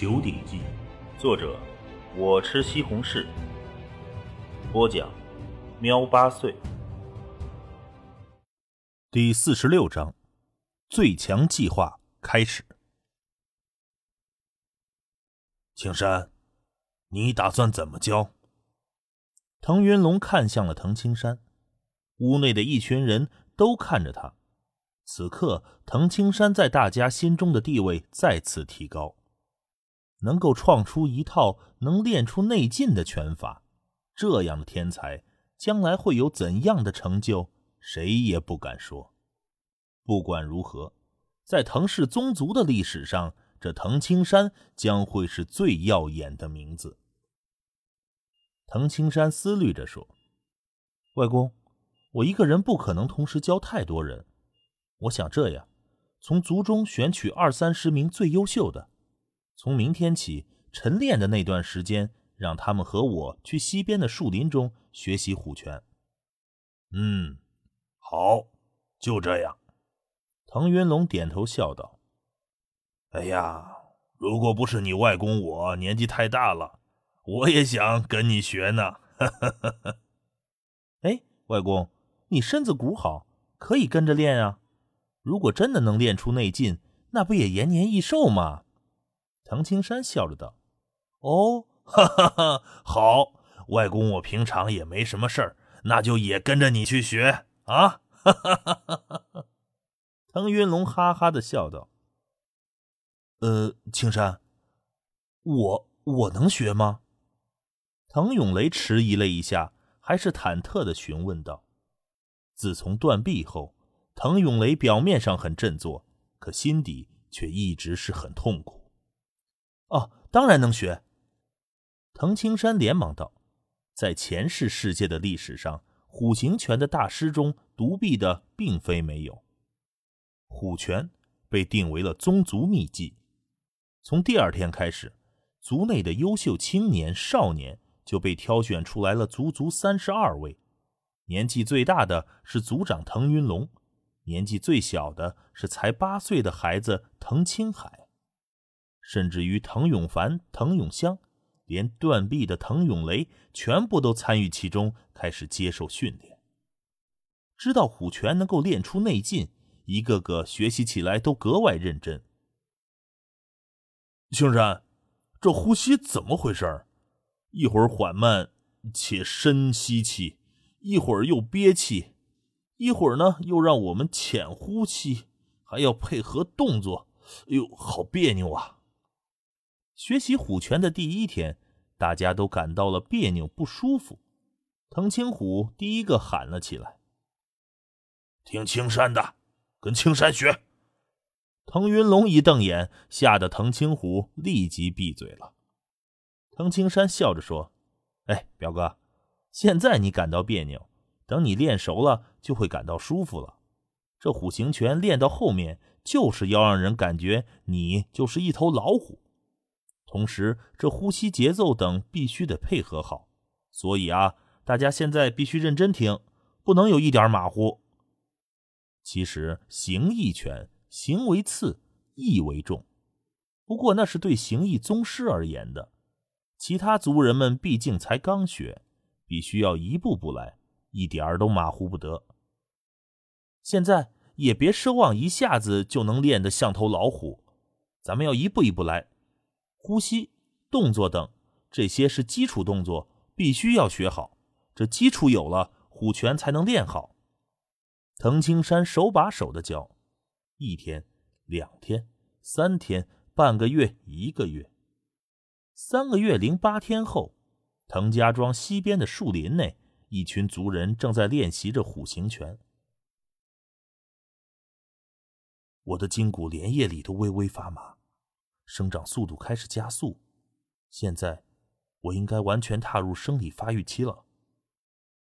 九鼎记》，作者我吃西红柿，播讲喵八岁。第四十六章，最强计划开始。青山，你打算怎么教？腾云龙看向了滕青山，屋内的一群人都看着他。此刻，滕青山在大家心中的地位再次提高。能够创出一套能练出内劲的拳法，这样的天才将来会有怎样的成就，谁也不敢说。不管如何，在藤氏宗族的历史上，这藤青山将会是最耀眼的名字。藤青山思虑着说：“外公，我一个人不可能同时教太多人。我想这样，从族中选取二三十名最优秀的。”从明天起，晨练的那段时间，让他们和我去西边的树林中学习虎拳。嗯，好，就这样。腾云龙点头笑道：“哎呀，如果不是你外公我年纪太大了，我也想跟你学呢。”哈哈哈哈哎，外公，你身子骨好，可以跟着练啊。如果真的能练出内劲，那不也延年益寿吗？唐青山笑着道：“哦，哈哈哈，好，外公，我平常也没什么事儿，那就也跟着你去学啊！”哈哈哈哈哈。腾云龙哈哈的笑道：“呃，青山，我我能学吗？”滕永雷迟疑了一下，还是忐忑的询问道：“自从断臂后，滕永雷表面上很振作，可心底却一直是很痛苦。”哦，当然能学。滕青山连忙道：“在前世世界的历史上，虎形拳的大师中，独臂的并非没有。虎拳被定为了宗族秘技。从第二天开始，族内的优秀青年少年就被挑选出来了，足足三十二位。年纪最大的是族长滕云龙，年纪最小的是才八岁的孩子滕青海。”甚至于滕永凡、滕永香，连断臂的滕永雷，全部都参与其中，开始接受训练。知道虎拳能够练出内劲，一个个学习起来都格外认真。青山，这呼吸怎么回事？一会儿缓慢且深吸气，一会儿又憋气，一会儿呢又让我们浅呼吸，还要配合动作，哎呦，好别扭啊！学习虎拳的第一天，大家都感到了别扭不舒服。滕青虎第一个喊了起来：“听青山的，跟青山学。”腾云龙一瞪眼，吓得滕青虎立即闭嘴了。滕青山笑着说：“哎，表哥，现在你感到别扭，等你练熟了就会感到舒服了。这虎形拳练到后面，就是要让人感觉你就是一头老虎。”同时，这呼吸节奏等必须得配合好，所以啊，大家现在必须认真听，不能有一点马虎。其实，形意拳，形为次，意为重，不过那是对形意宗师而言的，其他族人们毕竟才刚学，必须要一步步来，一点儿都马虎不得。现在也别奢望一下子就能练得像头老虎，咱们要一步一步来。呼吸、动作等，这些是基础动作，必须要学好。这基础有了，虎拳才能练好。藤青山手把手的教，一天、两天、三天、半个月、一个月，三个月零八天后，滕家庄西边的树林内，一群族人正在练习着虎形拳。我的筋骨连夜里都微微发麻。生长速度开始加速，现在我应该完全踏入生理发育期了。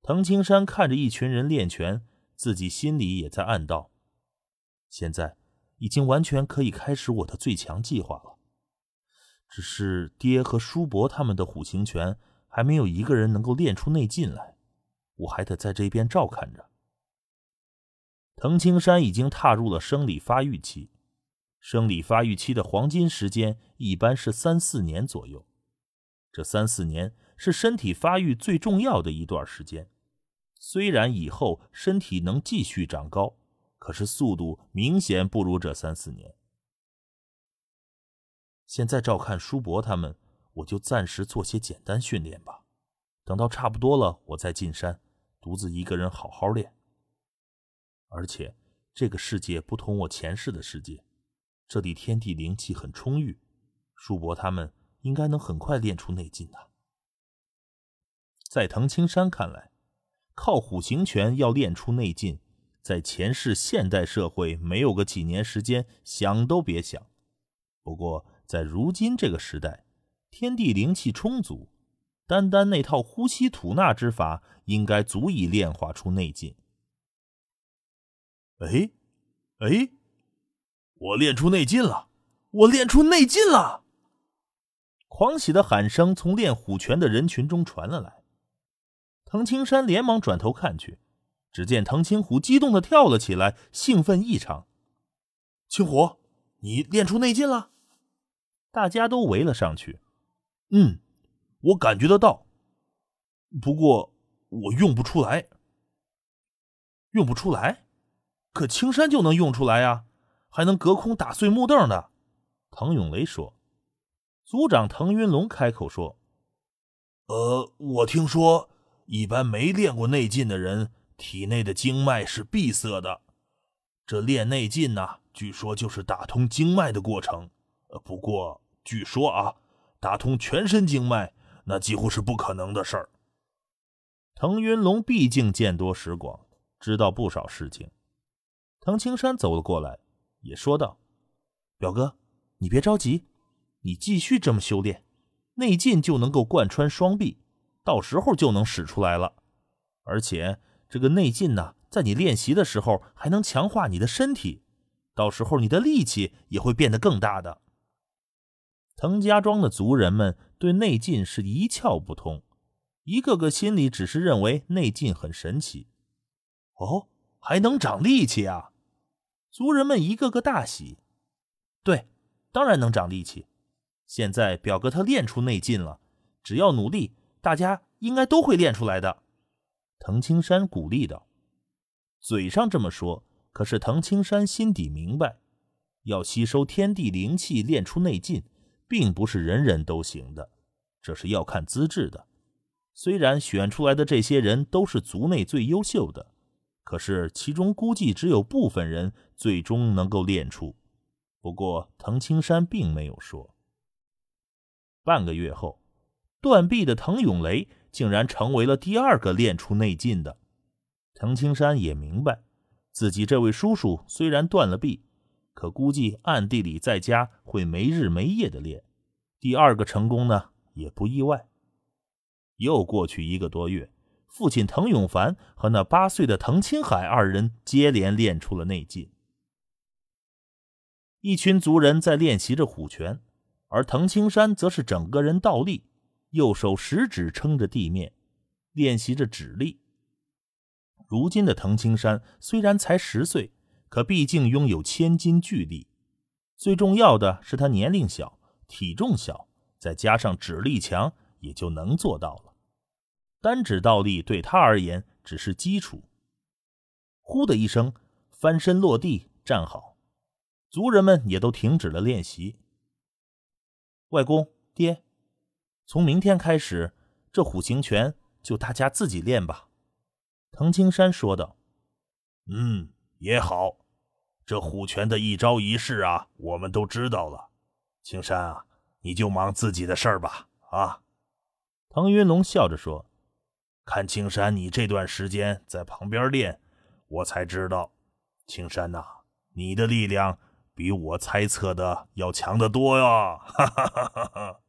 滕青山看着一群人练拳，自己心里也在暗道：现在已经完全可以开始我的最强计划了。只是爹和叔伯他们的虎形拳还没有一个人能够练出内劲来，我还得在这边照看着。滕青山已经踏入了生理发育期。生理发育期的黄金时间一般是三四年左右，这三四年是身体发育最重要的一段时间。虽然以后身体能继续长高，可是速度明显不如这三四年。现在照看叔伯他们，我就暂时做些简单训练吧。等到差不多了，我再进山，独自一个人好好练。而且这个世界不同我前世的世界。这里天地灵气很充裕，叔伯他们应该能很快练出内劲的。在藤青山看来，靠虎形拳要练出内劲，在前世现代社会没有个几年时间，想都别想。不过在如今这个时代，天地灵气充足，单单那套呼吸吐纳之法，应该足以炼化出内劲。哎，哎。我练出内劲了！我练出内劲了！狂喜的喊声从练虎拳的人群中传了来。藤青山连忙转头看去，只见藤青虎激动的跳了起来，兴奋异常。青虎，你练出内劲了！大家都围了上去。嗯，我感觉得到，不过我用不出来。用不出来？可青山就能用出来呀！还能隔空打碎木凳的，滕永雷说。族长滕云龙开口说：“呃，我听说，一般没练过内劲的人，体内的经脉是闭塞的。这练内劲呢，据说就是打通经脉的过程。呃，不过据说啊，打通全身经脉，那几乎是不可能的事儿。”滕云龙毕竟见多识广，知道不少事情。滕青山走了过来。也说道：“表哥，你别着急，你继续这么修炼，内劲就能够贯穿双臂，到时候就能使出来了。而且这个内劲呢，在你练习的时候还能强化你的身体，到时候你的力气也会变得更大的。”滕家庄的族人们对内劲是一窍不通，一个个心里只是认为内劲很神奇。哦，还能长力气啊！族人们一个个大喜，对，当然能长力气。现在表哥他练出内劲了，只要努力，大家应该都会练出来的。藤青山鼓励道：“嘴上这么说，可是藤青山心底明白，要吸收天地灵气练出内劲，并不是人人都行的，这是要看资质的。虽然选出来的这些人都是族内最优秀的。”可是，其中估计只有部分人最终能够练出。不过，藤青山并没有说。半个月后，断臂的藤永雷竟然成为了第二个练出内劲的。藤青山也明白，自己这位叔叔虽然断了臂，可估计暗地里在家会没日没夜的练。第二个成功呢，也不意外。又过去一个多月。父亲滕永凡和那八岁的滕青海二人接连练出了内劲。一群族人在练习着虎拳，而滕青山则是整个人倒立，右手食指撑着地面，练习着指力。如今的滕青山虽然才十岁，可毕竟拥有千斤巨力。最重要的是他年龄小，体重小，再加上指力强，也就能做到了。单指倒立对他而言只是基础。呼的一声，翻身落地，站好，族人们也都停止了练习。外公，爹，从明天开始，这虎形拳就大家自己练吧。”藤青山说道。“嗯，也好。这虎拳的一招一式啊，我们都知道了。青山啊，你就忙自己的事儿吧。”啊，腾云龙笑着说。看青山，你这段时间在旁边练，我才知道，青山呐，你的力量比我猜测的要强得多呀！哈哈哈哈哈。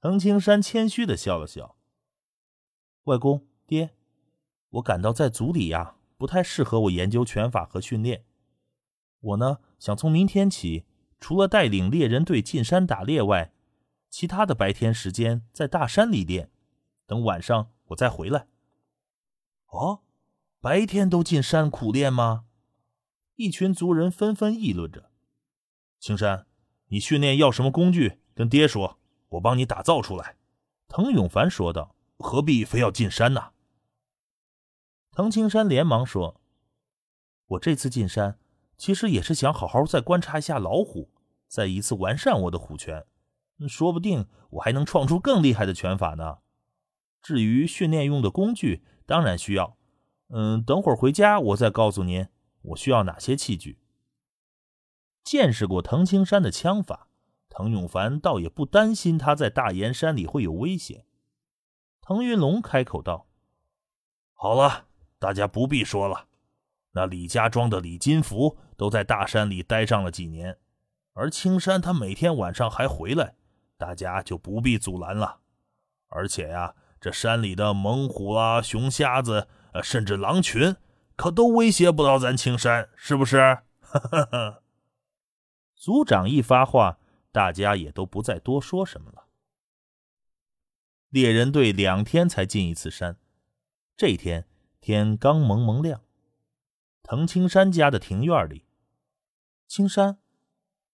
藤青山谦虚的笑了笑。外公爹，我感到在族里呀，不太适合我研究拳法和训练。我呢，想从明天起，除了带领猎人队进山打猎外，其他的白天时间在大山里练，等晚上。我再回来。哦，白天都进山苦练吗？一群族人纷纷议论着。青山，你训练要什么工具？跟爹说，我帮你打造出来。”滕永凡说道。“何必非要进山呢？”滕青山连忙说：“我这次进山，其实也是想好好再观察一下老虎，再一次完善我的虎拳。说不定我还能创出更厉害的拳法呢。至于训练用的工具，当然需要。嗯，等会儿回家我再告诉您，我需要哪些器具。”见识过滕青山的枪法，滕永凡倒也不担心他在大岩山里会有危险。滕云龙开口道：“好了，大家不必说了。那李家庄的李金福都在大山里待上了几年，而青山他每天晚上还回来，大家就不必阻拦了。而且呀，这山里的猛虎啊、熊瞎子，呃，甚至狼群，可都威胁不到咱青山，是不是？”哈哈哈。族长一发话，大家也都不再多说什么了。猎人队两天才进一次山，这天天刚蒙蒙亮。滕青山家的庭院里，青山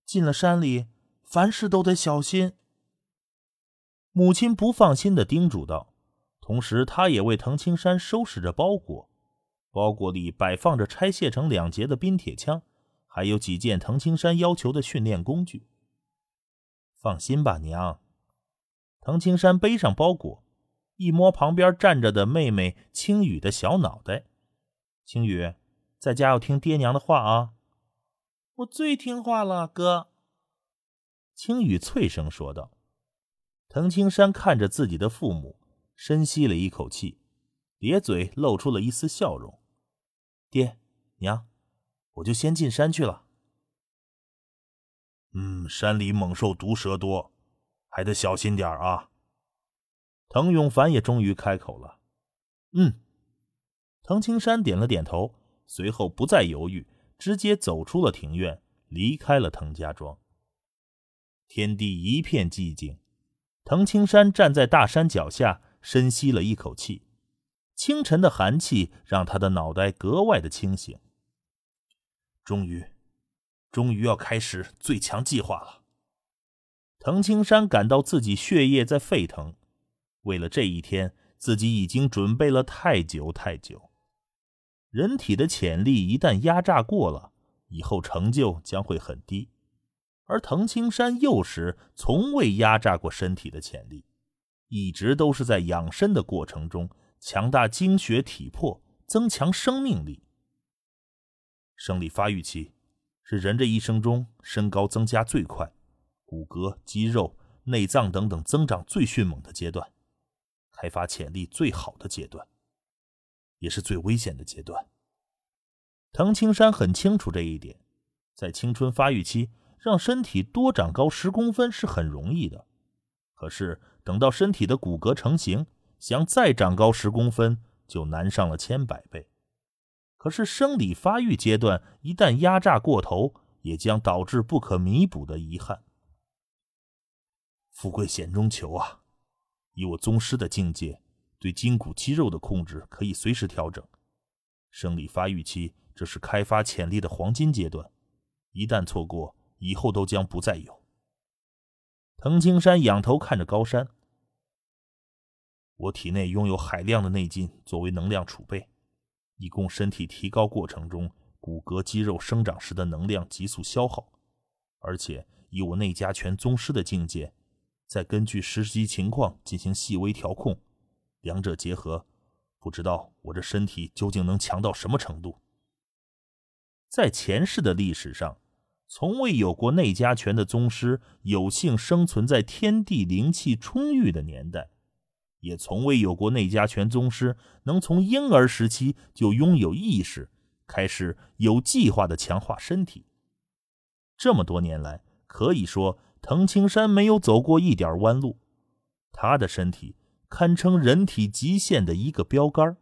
进了山里，凡事都得小心。母亲不放心的叮嘱道，同时他也为滕青山收拾着包裹，包裹里摆放着拆卸成两截的冰铁枪。还有几件滕青山要求的训练工具。放心吧，娘。滕青山背上包裹，一摸旁边站着的妹妹青雨的小脑袋。青雨，在家要听爹娘的话啊！我最听话了，哥。青雨脆声说道。滕青山看着自己的父母，深吸了一口气，咧嘴露出了一丝笑容。爹，娘。我就先进山去了。嗯，山里猛兽毒蛇多，还得小心点啊。滕永凡也终于开口了。嗯，滕青山点了点头，随后不再犹豫，直接走出了庭院，离开了滕家庄。天地一片寂静，滕青山站在大山脚下，深吸了一口气。清晨的寒气让他的脑袋格外的清醒。终于，终于要开始最强计划了。藤青山感到自己血液在沸腾，为了这一天，自己已经准备了太久太久。人体的潜力一旦压榨过了，以后成就将会很低。而藤青山幼时从未压榨过身体的潜力，一直都是在养身的过程中强大精血体魄，增强生命力。生理发育期是人这一生中身高增加最快、骨骼、肌肉、内脏等等增长最迅猛的阶段，开发潜力最好的阶段，也是最危险的阶段。滕青山很清楚这一点，在青春发育期，让身体多长高十公分是很容易的，可是等到身体的骨骼成型，想再长高十公分就难上了千百倍。可是生理发育阶段一旦压榨过头，也将导致不可弥补的遗憾。富贵险中求啊！以我宗师的境界，对筋骨肌肉的控制可以随时调整。生理发育期，这是开发潜力的黄金阶段，一旦错过，以后都将不再有。滕青山仰头看着高山，我体内拥有海量的内劲作为能量储备。以供身体提高过程中骨骼肌肉生长时的能量急速消耗，而且以我内家拳宗师的境界，再根据实际情况进行细微调控，两者结合，不知道我这身体究竟能强到什么程度。在前世的历史上，从未有过内家拳的宗师有幸生存在天地灵气充裕的年代。也从未有过内家拳宗师能从婴儿时期就拥有意识，开始有计划的强化身体。这么多年来，可以说滕青山没有走过一点弯路，他的身体堪称人体极限的一个标杆。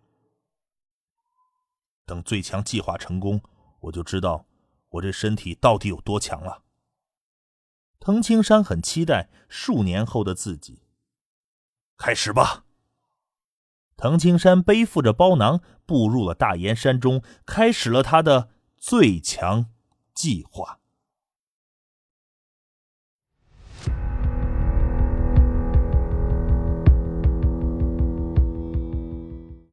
等最强计划成功，我就知道我这身体到底有多强了。藤青山很期待数年后的自己。开始吧。藤青山背负着包囊，步入了大岩山中，开始了他的最强计划。